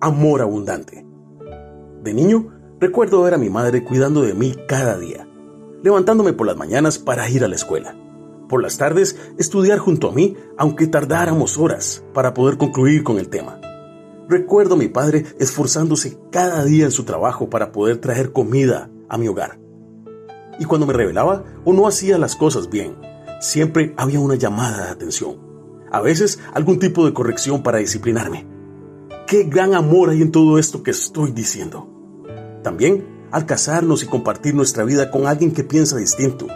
amor abundante. De niño, recuerdo ver a mi madre cuidando de mí cada día, levantándome por las mañanas para ir a la escuela. Por las tardes, estudiar junto a mí, aunque tardáramos horas para poder concluir con el tema. Recuerdo a mi padre esforzándose cada día en su trabajo para poder traer comida a mi hogar. Y cuando me revelaba o no hacía las cosas bien, siempre había una llamada de atención. A veces algún tipo de corrección para disciplinarme. Qué gran amor hay en todo esto que estoy diciendo. También al casarnos y compartir nuestra vida con alguien que piensa distinto.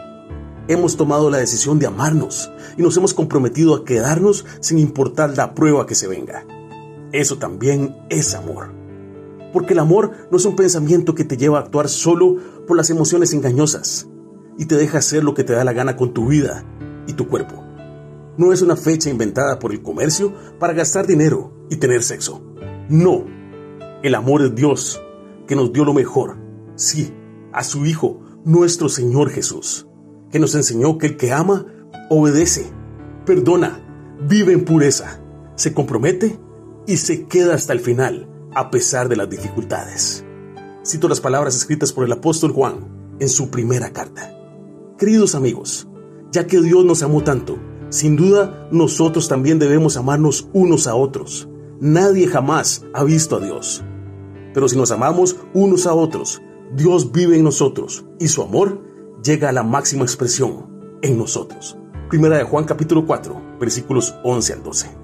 Hemos tomado la decisión de amarnos y nos hemos comprometido a quedarnos sin importar la prueba que se venga. Eso también es amor. Porque el amor no es un pensamiento que te lleva a actuar solo por las emociones engañosas y te deja hacer lo que te da la gana con tu vida y tu cuerpo. No es una fecha inventada por el comercio para gastar dinero y tener sexo. No. El amor es Dios, que nos dio lo mejor. Sí, a su Hijo, nuestro Señor Jesús, que nos enseñó que el que ama, obedece, perdona, vive en pureza, se compromete y se queda hasta el final, a pesar de las dificultades. Cito las palabras escritas por el apóstol Juan en su primera carta. Queridos amigos, ya que Dios nos amó tanto, sin duda nosotros también debemos amarnos unos a otros. Nadie jamás ha visto a Dios. Pero si nos amamos unos a otros, Dios vive en nosotros y su amor llega a la máxima expresión en nosotros. Primera de Juan capítulo 4, versículos 11 al 12.